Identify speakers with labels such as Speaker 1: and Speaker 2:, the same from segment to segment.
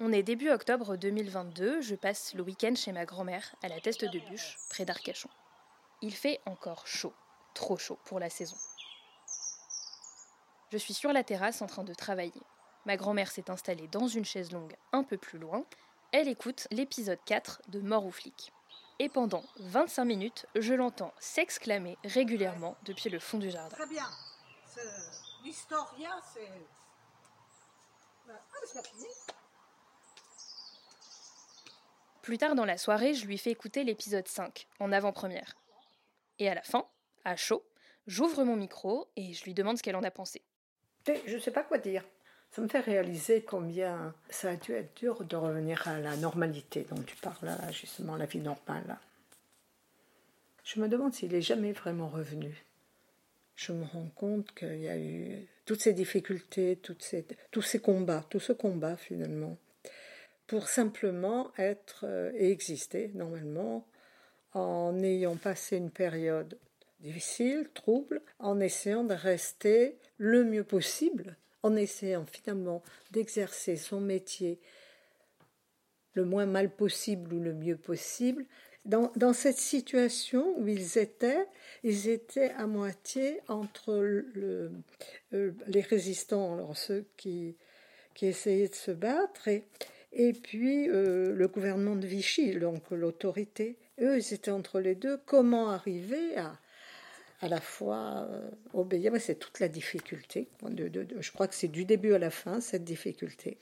Speaker 1: On est début octobre 2022, je passe le week-end chez ma grand-mère à la Teste de Bûche, près d'Arcachon. Il fait encore chaud, trop chaud pour la saison. Je suis sur la terrasse en train de travailler. Ma grand-mère s'est installée dans une chaise longue un peu plus loin. Elle écoute l'épisode 4 de Mort ou flic. Et pendant 25 minutes, je l'entends s'exclamer régulièrement depuis le fond du jardin.
Speaker 2: Très bien. L'historien, c'est. Ah, c'est fini.
Speaker 1: Plus tard dans la soirée, je lui fais écouter l'épisode 5, en avant-première. Et à la fin, à chaud, j'ouvre mon micro et je lui demande ce qu'elle en a pensé.
Speaker 2: Je ne sais pas quoi dire. Ça me fait réaliser combien ça a dû être dur de revenir à la normalité dont tu parles justement, la vie normale. Je me demande s'il est jamais vraiment revenu. Je me rends compte qu'il y a eu toutes ces difficultés, ces, tous ces combats, tout ce combat finalement pour simplement être euh, et exister normalement en ayant passé une période difficile, trouble, en essayant de rester le mieux possible, en essayant finalement d'exercer son métier le moins mal possible ou le mieux possible. Dans, cette situation où ils étaient, ils étaient à moitié entre euh, les résistants, alors ceux qui, qui essayaient de se battre, et, et puis euh, le gouvernement de Vichy, donc l'autorité. Eux, ils étaient entre les deux. Comment arriver à à la fois euh, obéir? C'est toute la difficulté. je crois que c'est du début à la fin, cette difficulté.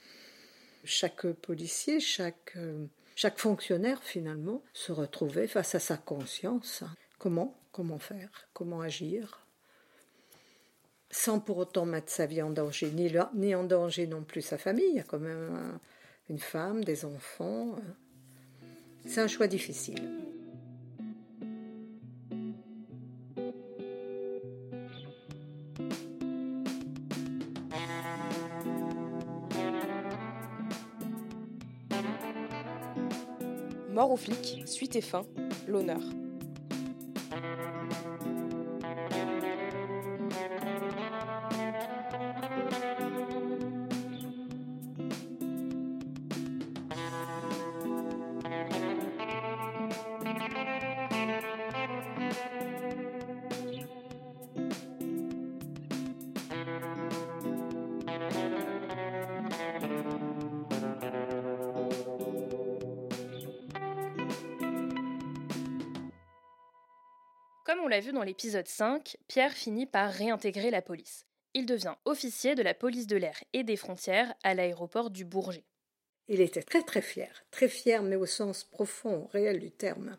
Speaker 2: Chaque policier, chaque, euh, chaque fonctionnaire, finalement, se retrouvait face à sa conscience. Comment? Comment faire? Comment agir? Sans pour autant mettre sa vie en danger, ni, ni en danger non plus sa famille. Il y a quand même une femme, des enfants. C'est un choix difficile.
Speaker 1: Mort aux flics, suite et fin, l'honneur. Comme on l'a vu dans l'épisode 5, Pierre finit par réintégrer la police. Il devient officier de la police de l'air et des frontières à l'aéroport du Bourget.
Speaker 2: Il était très très fier, très fier mais au sens profond, réel du terme.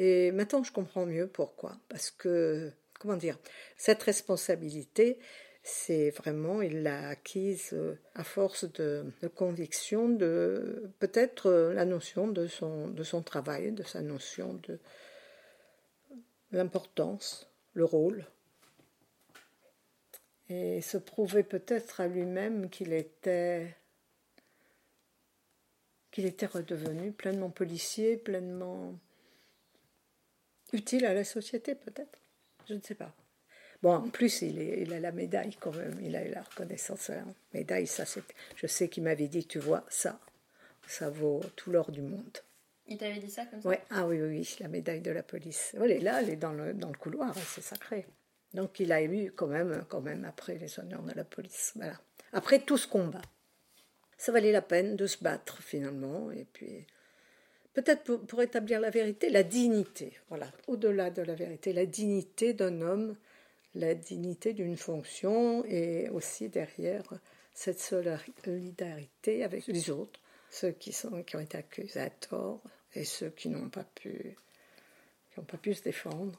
Speaker 2: Et maintenant je comprends mieux pourquoi. Parce que, comment dire, cette responsabilité, c'est vraiment, il l'a acquise euh, à force de, conviction, de peut-être euh, la notion de son, de son travail, de sa notion de, l'importance, le rôle, et se prouver peut-être à lui-même qu'il était qu'il redevenu pleinement policier, pleinement utile à la société peut-être. Je ne sais pas. Bon, en plus, il, a la médaille quand même, il a eu la reconnaissance. Médaille, ça, c'est, je sais qu'il m'avait dit, tu vois, ça, ça vaut tout l'or du monde.
Speaker 1: Il t'avait dit ça comme ça
Speaker 2: ouais. Ah oui, oui, la médaille de la police. Elle est là, elle est dans le, dans le couloir, hein, c'est sacré. Donc il a eu quand même, quand même après les honneurs de la police. Voilà. Après tout ce combat. Ça valait la peine de se battre finalement. Et puis, peut-être pour, pour établir la vérité, la dignité. Voilà, au-delà de la vérité, la dignité d'un homme, la dignité d'une fonction et aussi derrière cette solidarité avec les autres ceux qui, sont, qui ont été accusés à tort et ceux qui n'ont pas pu, se défendre.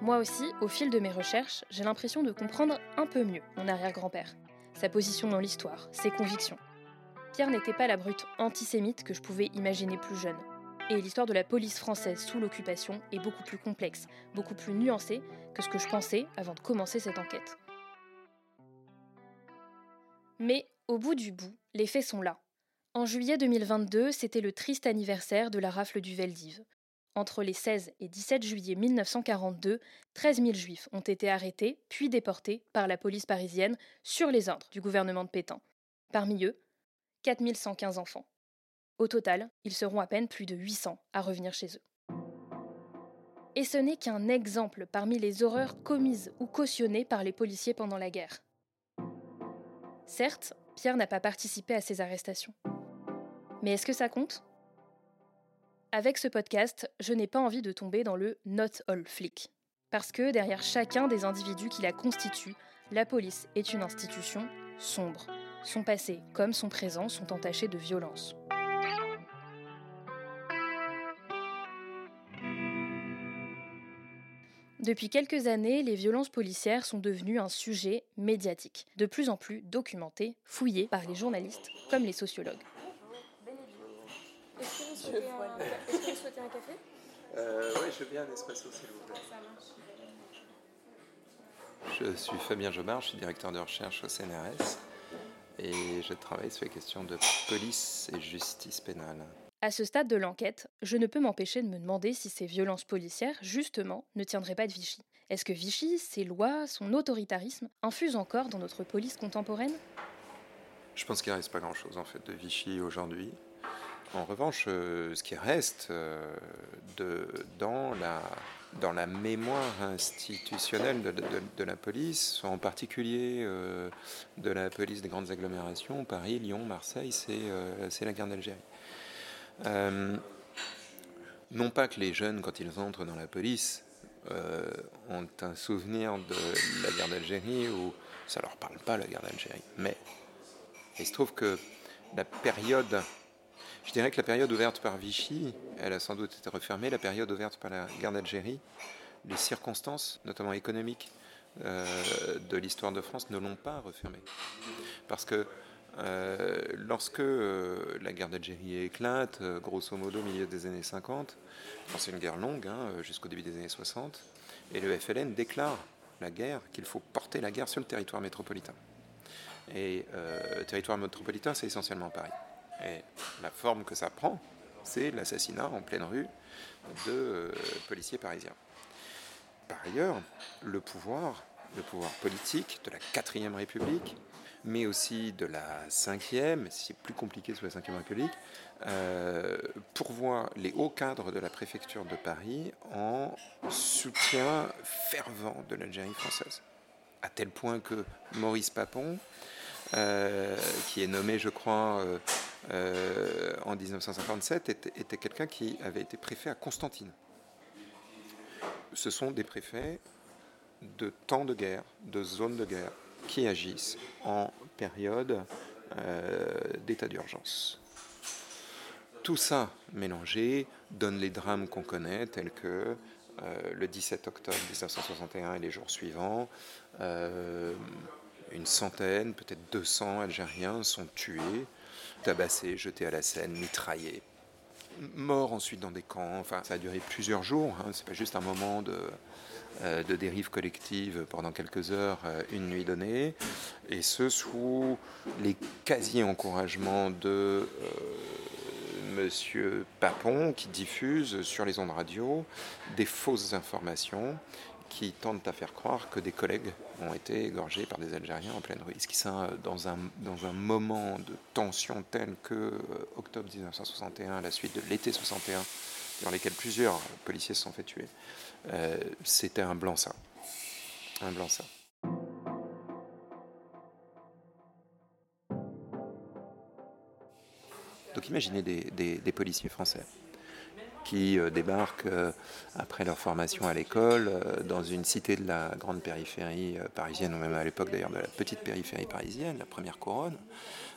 Speaker 1: Moi aussi, au fil de mes recherches, j'ai l'impression de comprendre un peu mieux mon arrière-grand-père, sa position dans l'histoire, ses convictions. Pierre n'était pas la brute antisémite que je pouvais imaginer plus jeune. Et l'histoire de la police française sous l'occupation est beaucoup plus complexe, beaucoup plus nuancée que ce que je pensais avant de commencer cette enquête. Mais au bout du bout, les faits sont là. En juillet 2022, c'était le triste anniversaire de la rafle du Veldiv. Entre les 16 et 17 juillet 1942, 13 000 juifs ont été arrêtés puis déportés par la police parisienne sur les ordres du gouvernement de Pétain. Parmi eux, 4 115 enfants. Au total, ils seront à peine plus de 800 à revenir chez eux. Et ce n'est qu'un exemple parmi les horreurs commises ou cautionnées par les policiers pendant la guerre. Certes, Pierre n'a pas participé à ces arrestations. Mais est-ce que ça compte? Avec ce podcast, je n'ai pas envie de tomber dans le not all flic. Parce que derrière chacun des individus qui la constituent, la police est une institution sombre. Son passé comme son présent sont entachés de violence. Depuis quelques années, les violences policières sont devenues un sujet médiatique, de plus en plus documenté, fouillé par les journalistes comme les sociologues. Est-ce que vous souhaitez un, café?
Speaker 3: Euh, Oui, je veux bien un espresso, s'il vous plaît. Je suis Fabien Jobard, je suis directeur de recherche au CNRS et je travaille sur les questions de police et justice pénale.
Speaker 1: À ce stade de l'enquête, je ne peux m'empêcher de me demander si ces violences policières, justement, ne tiendraient pas de Vichy. Est-ce que Vichy, ses lois, son autoritarisme, infusent encore dans notre police contemporaine?
Speaker 3: Je pense qu'il ne reste pas grand-chose en fait de Vichy aujourd'hui. En revanche, euh, ce qui reste euh, de, dans, la, mémoire institutionnelle de, la police, en particulier euh, de la police des grandes agglomérations, Paris, Lyon, Marseille, c'est la guerre d'Algérie. Euh, non pas que les jeunes, quand ils entrent dans la police, euh, ont un souvenir de la guerre d'Algérie ou ça leur parle pas la guerre d'Algérie. Mais il se trouve que la période, je dirais que la période ouverte par Vichy, elle a sans doute été refermée. La période ouverte par la guerre d'Algérie, les circonstances, notamment économiques, euh, de l'histoire de France ne l'ont pas refermée. Parce que euh, lorsque euh, la guerre d'Algérie éclate, euh, grosso modo au milieu des années 50, c'est une guerre longue, hein, jusqu'au début des années 60, et le FLN déclare la guerre, qu'il faut porter la guerre sur le territoire métropolitain. Et le territoire métropolitain, c'est essentiellement Paris. Et la forme que ça prend, c'est l'assassinat en pleine rue de policiers parisiens. Par ailleurs, le pouvoir, le pouvoir politique de la quatrième République, mais aussi de la cinquième, c'est plus compliqué sous la cinquième République, euh, pourvoit les hauts cadres de la préfecture de Paris en soutien fervent de l'Algérie française. À tel point que Maurice Papon, euh, qui est nommé, je crois, euh, en 1957, était, était quelqu'un qui avait été préfet à Constantine. Ce sont des préfets de temps de guerre, de zones de guerre, qui agissent en période euh, d'état d'urgence. Tout ça mélangé donne les drames qu'on connaît, tels que euh, le 17 octobre 1961 et les jours suivants, euh, une centaine, peut-être 200 Algériens sont tués, tabassés, jetés à la Seine, mitraillés, morts ensuite dans des camps. Enfin, ça a duré plusieurs jours. Hein. C'est pas juste un moment de, euh, dérive collective pendant quelques heures, euh, une nuit donnée, et ce sous les quasi-encouragements de euh, Monsieur Papon qui diffuse sur les ondes radio des fausses informations qui tentent à faire croire que des collègues ont été égorgés par des Algériens en pleine rue. Ce qui ça dans un, dans un moment de tension tel que octobre 1961, la suite de l'été 61, dans lesquels plusieurs policiers se sont fait tuer, euh, c'était un blanc-seing. Un blanc-seing. Donc imaginez des, policiers français qui euh, débarquent euh, après leur formation à l'école dans une cité de la grande périphérie parisienne, ou même à l'époque d'ailleurs de la petite périphérie parisienne, la première couronne.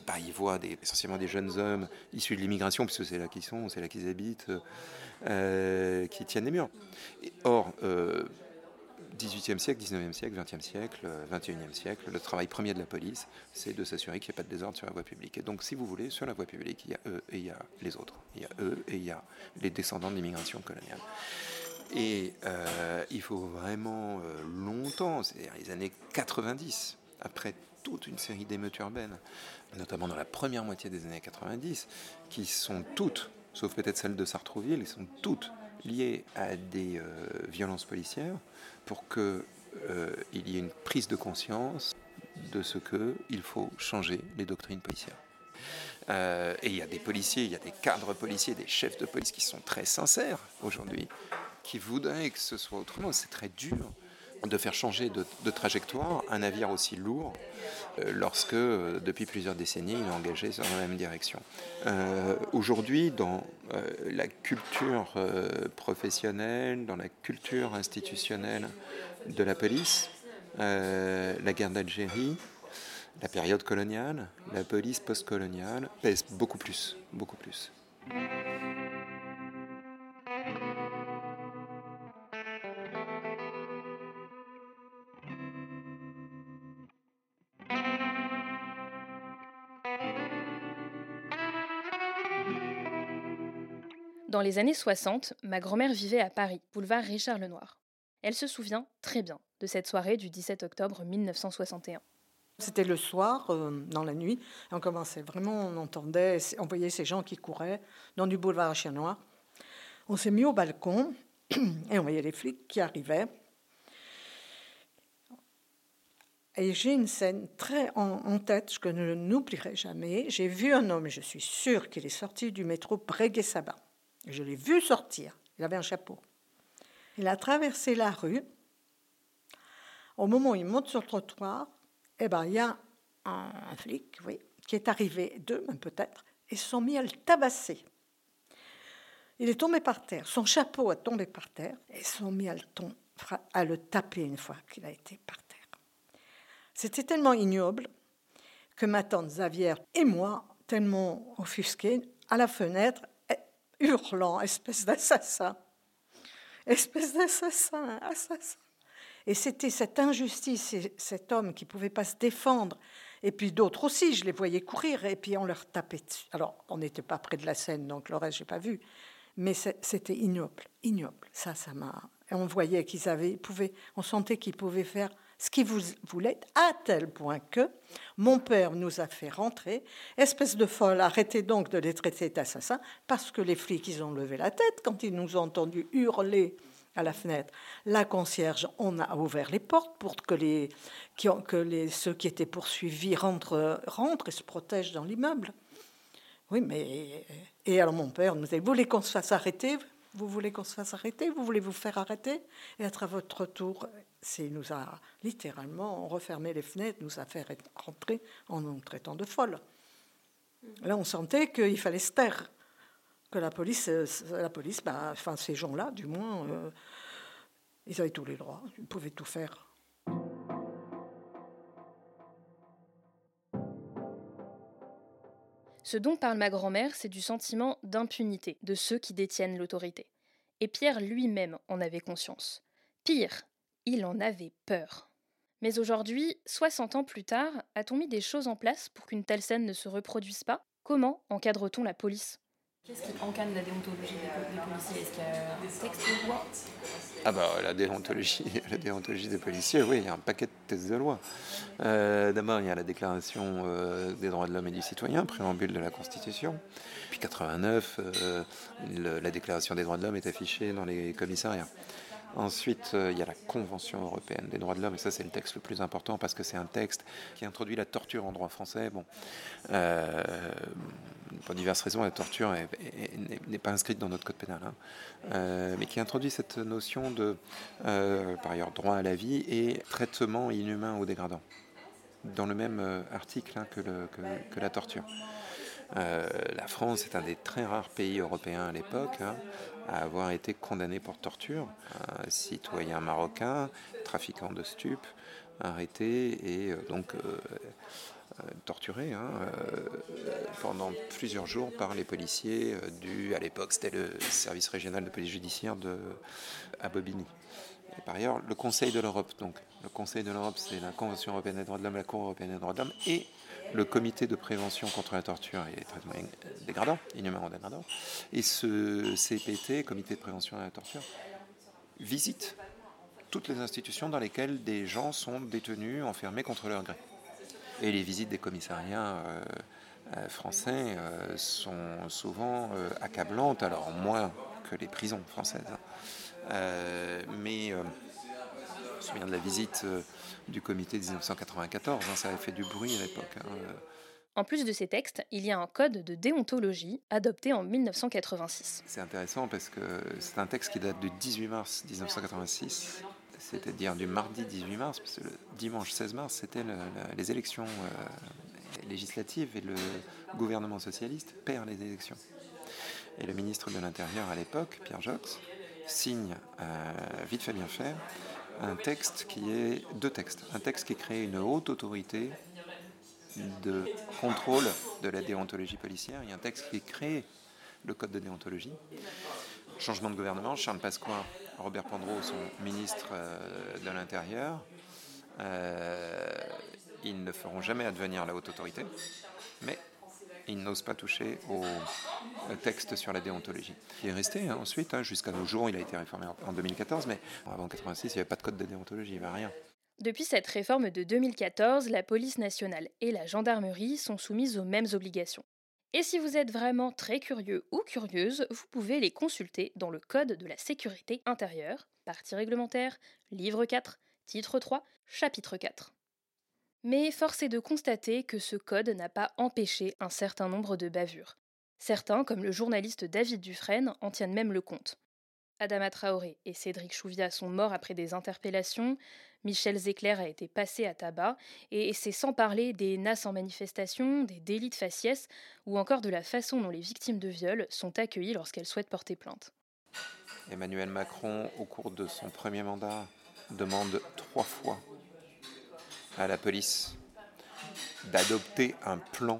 Speaker 3: Bah, ils voient essentiellement des jeunes hommes issus de l'immigration, puisque c'est là qu'ils sont, c'est là qu'ils habitent, euh, qui tiennent les murs. or, 18e euh, siècle, 19e siècle, 20e siècle, 21e siècle, le travail premier de la police, c'est de s'assurer qu'il n'y ait pas de désordre sur la voie publique. Et donc, si vous voulez, sur la voie publique, il y a eux et il y a les autres. Il y a eux et il y a les descendants de l'immigration coloniale. Et euh, il faut vraiment longtemps, c'est-à-dire les années 90, après toute une série d'émeutes urbaines, notamment dans la première moitié des années 90, qui sont toutes sauf peut-être celle de Sartrouville, ils sont toutes liées à des euh, violences policières pour qu'il y ait une prise de conscience de ce qu'il faut changer les doctrines policières. et il y a des policiers, il y a des cadres policiers, des chefs de police qui sont très sincères aujourd'hui, qui voudraient que ce soit autrement. C'est très dur de faire changer de, trajectoire un navire aussi lourd euh, lorsque, euh, depuis plusieurs décennies, il est engagé dans la même direction. Euh, aujourd'hui, dans la culture professionnelle, dans la culture institutionnelle de la police, la guerre d'Algérie, la période coloniale, la police postcoloniale pèse beaucoup plus, beaucoup plus.
Speaker 1: Dans les années 60, ma grand-mère vivait à Paris, boulevard Richard Lenoir. Elle se souvient très bien de cette soirée du 17 octobre 1961.
Speaker 2: C'était le soir, euh, dans la nuit. On commençait vraiment, on entendait, on voyait ces gens qui couraient dans du boulevard Richard Lenoir. On s'est mis au balcon et on voyait les flics qui arrivaient. Et j'ai une scène très en, tête que je n'oublierai jamais. J'ai vu un homme, je suis sûre qu'il est sorti du métro Breguet-Sabat. Je l'ai vu sortir. Il avait un chapeau. Il a traversé la rue. Au moment où il monte sur le trottoir, eh ben, il y a un, flic oui, qui est arrivé, deux même peut-être, et se sont mis à le tabasser. Il est tombé par terre, son chapeau a tombé par terre, et se sont mis à le, à le taper une fois qu'il a été par terre. C'était tellement ignoble que ma tante Xavier et moi, tellement offusqués, à la fenêtre, hurlant, espèce d'assassin, espèce d'assassin, assassin. Et c'était cette injustice, cet homme qui pouvait pas se défendre, et puis d'autres aussi, je les voyais courir, et puis on leur tapait dessus. Alors, on n'était pas près de la scène, donc le reste, j'ai pas vu, mais c'était ignoble, ignoble. Ça, ça m'a. Et on voyait qu'ils avaient, pouvaient, on sentait qu'ils pouvaient faire ce qu'ils voulaient, à tel point que mon père nous a fait rentrer. Espèce de folle, arrêtez donc de les traiter d'assassins, parce que les flics, ils ont levé la tête quand ils nous ont entendus hurler à la fenêtre. La concierge, on a ouvert les portes pour que, les, ceux qui étaient poursuivis rentrent, rentrent et se protègent dans l'immeuble. Oui, mais. Et alors mon père nous a dit Vous voulez qu'on se fasse arrêter? Vous voulez qu'on se fasse arrêter Vous voulez vous faire arrêter Et à votre tour, c'est nous a littéralement refermé les fenêtres, nous a fait rentrer en nous traitant de folles. Mm. Là, on sentait qu'il fallait se taire, que la police, euh, la police, bah, enfin ces gens-là, du moins, euh, ils avaient tous les droits, ils pouvaient tout faire.
Speaker 1: Ce dont parle ma grand-mère, c'est du sentiment d'impunité de ceux qui détiennent l'autorité. Et Pierre lui-même en avait conscience. Pire, il en avait peur. Mais aujourd'hui, 60 ans plus tard, a-t-on mis des choses en place pour qu'une telle scène ne se reproduise pas? Comment encadre-t-on la police?
Speaker 4: Qu'est-ce qui encadre la déontologie des, policiers? Est-ce qu'il y a un texte de loi?
Speaker 3: Ah bah la déontologie, la déontologie des policiers, oui, il y a un paquet de textes de loi. Euh, d'abord, il y a la Déclaration euh, des droits de l'homme et du citoyen, préambule de la Constitution. Puis 89, euh, la Déclaration des droits de l'homme est affichée dans les commissariats. Ensuite, il y a la Convention européenne des droits de l'homme, et ça c'est le texte le plus important parce que c'est un texte qui introduit la torture en droit français. Bon, pour diverses raisons, la torture n'est pas inscrite dans notre code pénal, hein. euh, mais qui introduit cette notion de, par ailleurs, droit à la vie et traitement inhumain ou dégradant, dans le même article hein, que, la torture. la France est un des très rares pays européens à l'époque hein, à avoir été condamné pour torture. Un citoyen marocain, trafiquant de stupes, arrêté et euh, donc euh, euh, torturé hein, pendant plusieurs jours par les policiers du, à l'époque, c'était le service régional de police judiciaire de, à Bobigny. Par ailleurs, le Conseil de l'Europe, donc le Conseil de l'Europe, c'est la Convention européenne des droits de l'homme, la Cour européenne des droits de l'homme et le comité de prévention contre la torture et les traitements dégradants, inhumains ou dégradants, et ce CPT, comité de prévention de la torture, visite toutes les institutions dans lesquelles des gens sont détenus, enfermés contre leur gré. Et les visites des commissariats euh, français sont souvent accablantes, alors moins que les prisons françaises. Hein. mais je me souviens de la visite du comité 1994, hein, ça avait fait du bruit à l'époque. Hein,
Speaker 1: en plus de ces textes, il y a un code de déontologie adopté en 1986.
Speaker 3: C'est intéressant parce que c'est un texte qui date du 18 mars 1986, c'est-à-dire du mardi 18 mars, parce que le dimanche 16 mars, c'était les élections euh, législatives et le gouvernement socialiste perd les élections. Et le ministre de l'Intérieur à l'époque, Pierre Jox, signe euh, vite fait bien faire un texte qui est deux textes. Un texte qui crée une haute autorité de contrôle de la déontologie policière. A un texte qui crée le code de déontologie. Changement de gouvernement, Charles Pasqua, Robert Pandreau sont ministres euh, de l'Intérieur. Euh, ils ne feront jamais advenir la haute autorité, mais ils n'osent pas toucher au texte sur la déontologie. Il est resté hein, ensuite, hein, jusqu'à nos jours, il a été réformé en 2014, mais avant 1986, il n'y avait pas de code de déontologie, il n'y avait rien.
Speaker 1: Depuis cette réforme de 2014, la police nationale et la gendarmerie sont soumises aux mêmes obligations. Et si vous êtes vraiment très curieux ou curieuse, vous pouvez les consulter dans le Code de la sécurité intérieure, partie réglementaire, livre 4, titre 3, chapitre 4. Mais force est de constater que ce code n'a pas empêché un certain nombre de bavures. Certains, comme le journaliste David Dufresne, en tiennent même le compte. Adama Traoré et Cédric Chouviat sont morts après des interpellations, Michel Zecler a été passé à tabac, et c'est sans parler des NAS en manifestation, des délits de faciès, ou encore de la façon dont les victimes de viol sont accueillies lorsqu'elles souhaitent porter plainte.
Speaker 3: Emmanuel Macron, au cours de son premier mandat, demande trois fois à la police d'adopter un plan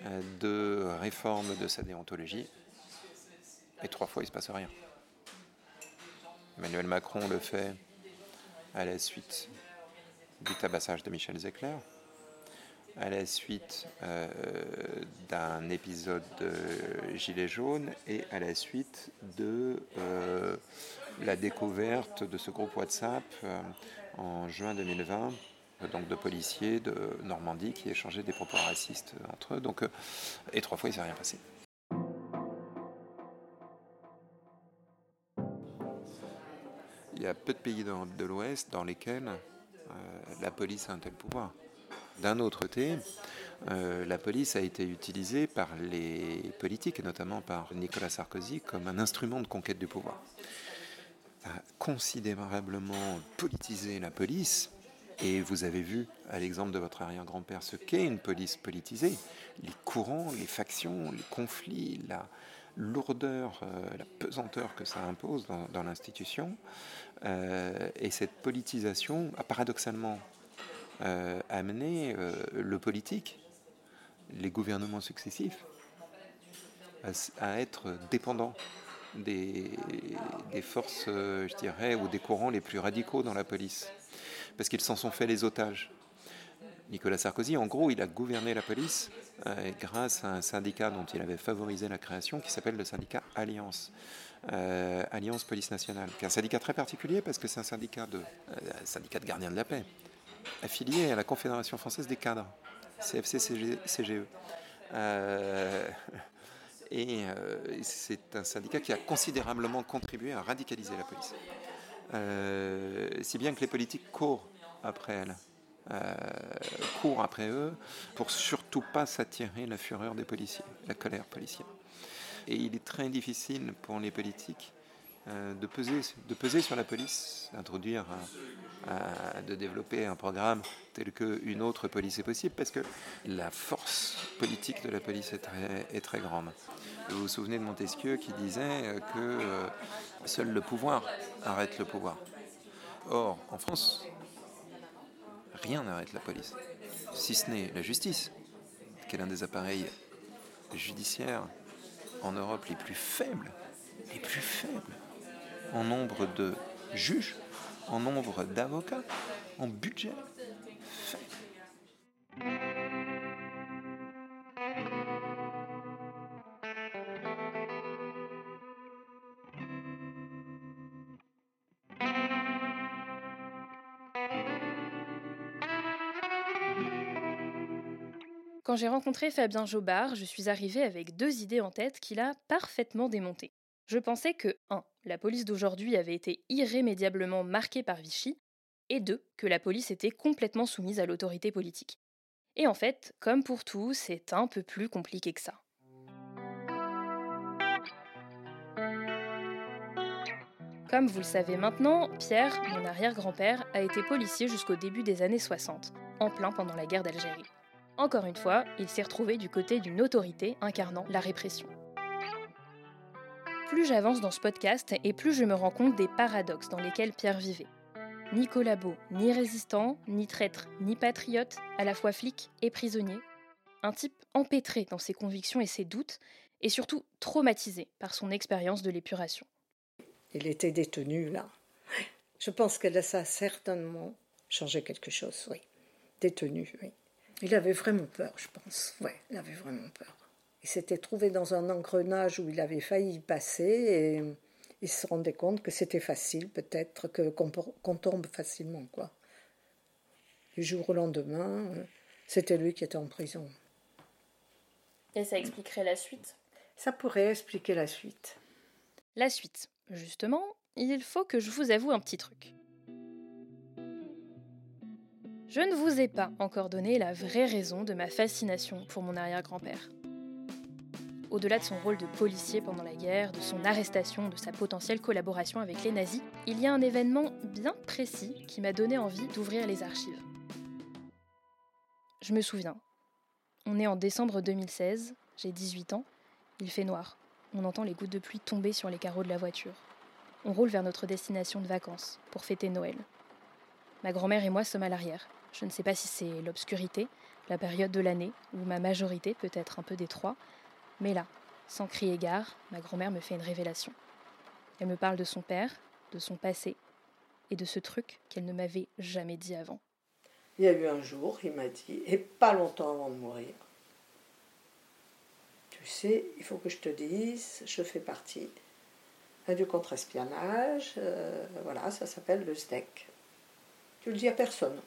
Speaker 3: euh, de réforme de sa déontologie, et trois fois il ne se passe rien. Emmanuel Macron le fait à la suite du tabassage de Michel Zecler, à la suite euh, d'un épisode de Gilets jaunes et à la suite de euh, la découverte de ce groupe WhatsApp euh, en juin 2020, donc de policiers de Normandie qui échangeaient des propos racistes entre eux. Donc, et trois fois, il ne s'est rien passé. Y a peu de pays de l'Ouest dans lesquels euh, la police a un tel pouvoir. D'un autre côté, euh, la police a été utilisée par les politiques, et notamment par Nicolas Sarkozy, comme un instrument de conquête du pouvoir. Considérablement politisé la police, et vous avez vu, à l'exemple de votre arrière-grand-père, ce qu'est une police politisée. Les courants, les factions, les conflits, la lourdeur, euh, la pesanteur que ça impose dans l'institution. Euh, et cette politisation a paradoxalement euh, amené le politique, les gouvernements successifs, à, être dépendants des, des, forces, je dirais, ou des courants les plus radicaux dans la police, parce qu'ils s'en sont fait les otages. Nicolas Sarkozy, en gros, il a gouverné la police grâce à un syndicat dont il avait favorisé la création, qui s'appelle le syndicat Alliance. Euh, Alliance Police Nationale, qui est un syndicat très particulier parce que c'est un syndicat de, euh, syndicat de gardiens de la paix, affilié à la Confédération française des cadres, CFC-CGE. Euh, et c'est un syndicat qui a considérablement contribué à radicaliser la police. si bien que les politiques courent après elle. Courent après eux pour surtout pas s'attirer la fureur des policiers, la colère policière. Et il est très difficile pour les politiques euh, de, peser, de peser sur la police, d'introduire, de développer un programme tel qu'une autre police est possible, parce que la force politique de la police est très, grande. Vous vous souvenez de Montesquieu qui disait que euh, seul le pouvoir arrête le pouvoir. Or, en France, rien n'arrête la police, si ce n'est la justice, qui est l'un des appareils judiciaires en Europe les plus faibles, les plus faibles en nombre de juges, en nombre d'avocats, en budget.
Speaker 1: Quand j'ai rencontré Fabien Jobard, je suis arrivée avec deux idées en tête qu'il a parfaitement démontées. Je pensais que 1. La police d'aujourd'hui avait été irrémédiablement marquée par Vichy, et 2. Que la police était complètement soumise à l'autorité politique. Et en fait, comme pour tout, c'est un peu plus compliqué que ça. Comme vous le savez maintenant, Pierre, mon arrière-grand-père, a été policier jusqu'au début des années 60, en plein pendant la guerre d'Algérie. Encore une fois, il s'est retrouvé du côté d'une autorité incarnant la répression. Plus j'avance dans ce podcast et plus je me rends compte des paradoxes dans lesquels Pierre vivait. Ni collabo, ni résistant, ni traître, ni patriote, à la fois flic et prisonnier. Un type empêtré dans ses convictions et ses doutes, et surtout traumatisé par son expérience de l'épuration.
Speaker 2: Il était détenu là. Je pense que ça a certainement changé quelque chose, oui. Détenu, oui. Il avait vraiment peur, je pense. Oui, il avait vraiment peur. Il s'était trouvé dans un engrenage où il avait failli y passer et il se rendait compte que c'était facile, peut-être, que, qu'on, tombe facilement, quoi. Du jour au lendemain, c'était lui qui était en prison.
Speaker 4: Et ça expliquerait la suite?
Speaker 2: Ça pourrait expliquer la suite.
Speaker 1: La suite. Justement, il faut que je vous avoue un petit truc. Je ne vous ai pas encore donné la vraie raison de ma fascination pour mon arrière-grand-père. Au-delà de son rôle de policier pendant la guerre, de son arrestation, de sa potentielle collaboration avec les nazis, il y a un événement bien précis qui m'a donné envie d'ouvrir les archives. Je me souviens. On est en décembre 2016, j'ai 18 ans, il fait noir. On entend les gouttes de pluie tomber sur les carreaux de la voiture. On roule vers notre destination de vacances, pour fêter Noël. Ma grand-mère et moi sommes à l'arrière. Je ne sais pas si c'est l'obscurité, la période de l'année, ou ma majorité, peut-être un peu des trois, mais là, sans crier gare, ma grand-mère me fait une révélation. Elle me parle de son père, de son passé, et de ce truc qu'elle ne m'avait jamais dit avant.
Speaker 2: Il y a eu un jour, il m'a dit, et pas longtemps avant de mourir, tu sais, il faut que je te dise, je fais partie du contre-espionnage, euh, voilà, ça s'appelle le SDEC. Tu le dis à personne.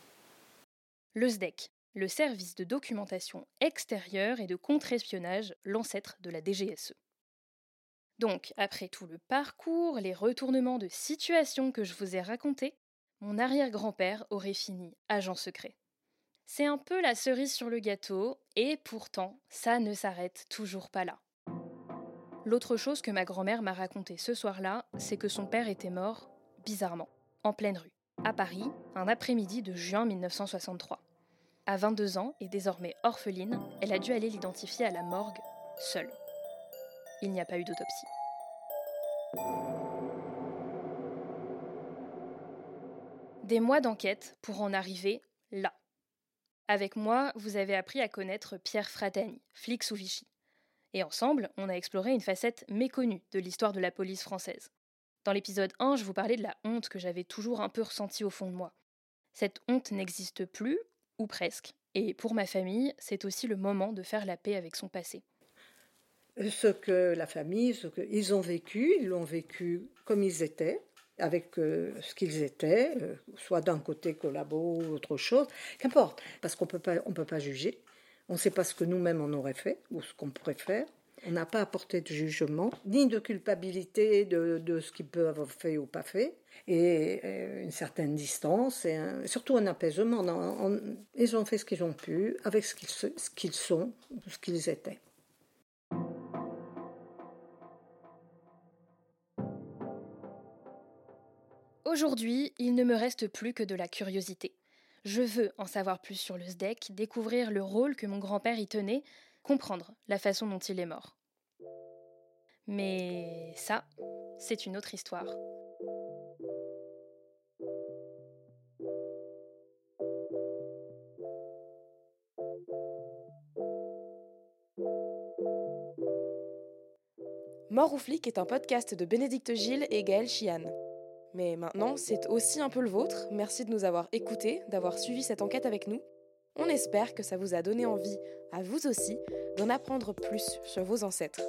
Speaker 1: Le SDEC, le service de documentation extérieure et de contre-espionnage, l'ancêtre de la DGSE. Donc, après tout le parcours, les retournements de situation que je vous ai racontés, mon arrière-grand-père aurait fini agent secret. C'est un peu la cerise sur le gâteau, et pourtant, ça ne s'arrête toujours pas là. L'autre chose que ma grand-mère m'a raconté ce soir-là, c'est que son père était mort, bizarrement, en pleine rue, à Paris, un après-midi de juin 1963. À 22 ans et désormais orpheline, elle a dû aller l'identifier à la morgue, seule. Il n'y a pas eu d'autopsie. Des mois d'enquête pour en arriver là. Avec moi, vous avez appris à connaître Pierre Fratani, flic sous Vichy. Et ensemble, on a exploré une facette méconnue de l'histoire de la police française. Dans l'épisode 1, je vous parlais de la honte que j'avais toujours un peu ressentie au fond de moi. Cette honte n'existe plus, ou presque. Et pour ma famille, c'est aussi le moment de faire la paix avec son passé.
Speaker 2: Ce que la famille, ce qu'ils ont vécu, ils l'ont vécu comme ils étaient, avec euh, ce qu'ils étaient, euh, soit d'un côté collabo ou autre chose, qu'importe, parce qu'on on peut pas juger. On ne sait pas ce que nous-mêmes on aurait fait ou ce qu'on pourrait faire. On n'a pas apporté de jugement, ni de culpabilité de, ce qu'ils peuvent avoir fait ou pas fait et euh, une certaine distance et surtout un apaisement. ils ont fait ce qu'ils ont pu avec ce qu'ils, ce qu'ils sont, ce qu'ils étaient.
Speaker 1: Aujourd'hui, il ne me reste plus que de la curiosité. Je veux en savoir plus sur le SDEC, découvrir le rôle que mon grand-père y tenait, comprendre la façon dont il est mort. Mais ça, c'est une autre histoire.
Speaker 5: Mort ou flic est un podcast de Bénédicte Gilles et Gaël Chian. Mais maintenant, c'est aussi un peu le vôtre. Merci de nous avoir écoutés, d'avoir suivi cette enquête avec nous. On espère que ça vous a donné envie, à vous aussi, d'en apprendre plus sur vos ancêtres.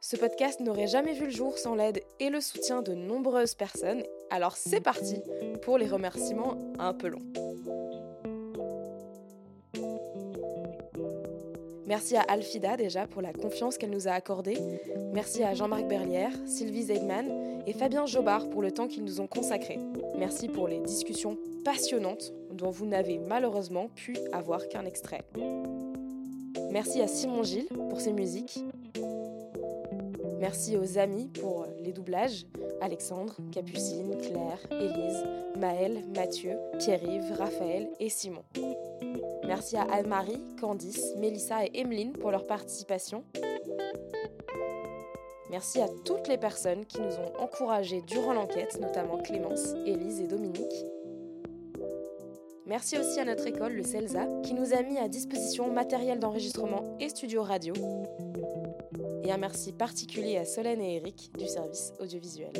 Speaker 5: Ce podcast n'aurait jamais vu le jour sans l'aide et le soutien de nombreuses personnes, alors c'est parti pour les remerciements un peu longs. Merci à Alfida déjà pour la confiance qu'elle nous a accordée. Merci à Jean-Marc Berlière, Sylvie Zegman et Fabien Jobard pour le temps qu'ils nous ont consacré. Merci pour les discussions passionnantes dont vous n'avez malheureusement pu avoir qu'un extrait. Merci à Simon Gilles pour ses musiques. Merci aux amis pour les doublages Alexandre, Capucine, Claire, Élise, Maëlle, Mathieu, Pierre-Yves, Raphaël et Simon. Merci à Anne-Marie, Candice, Mélissa et Emeline pour leur participation. Merci à toutes les personnes qui nous ont encouragés durant l'enquête, notamment Clémence, Élise et Dominique. Merci aussi à notre école, le CELSA, qui nous a mis à disposition matériel d'enregistrement et studio radio. Et un merci particulier à Solène et Eric du service audiovisuel.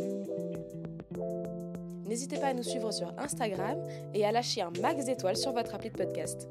Speaker 5: N'hésitez pas à nous suivre sur Instagram et à lâcher un max d'étoiles sur votre appli de podcast.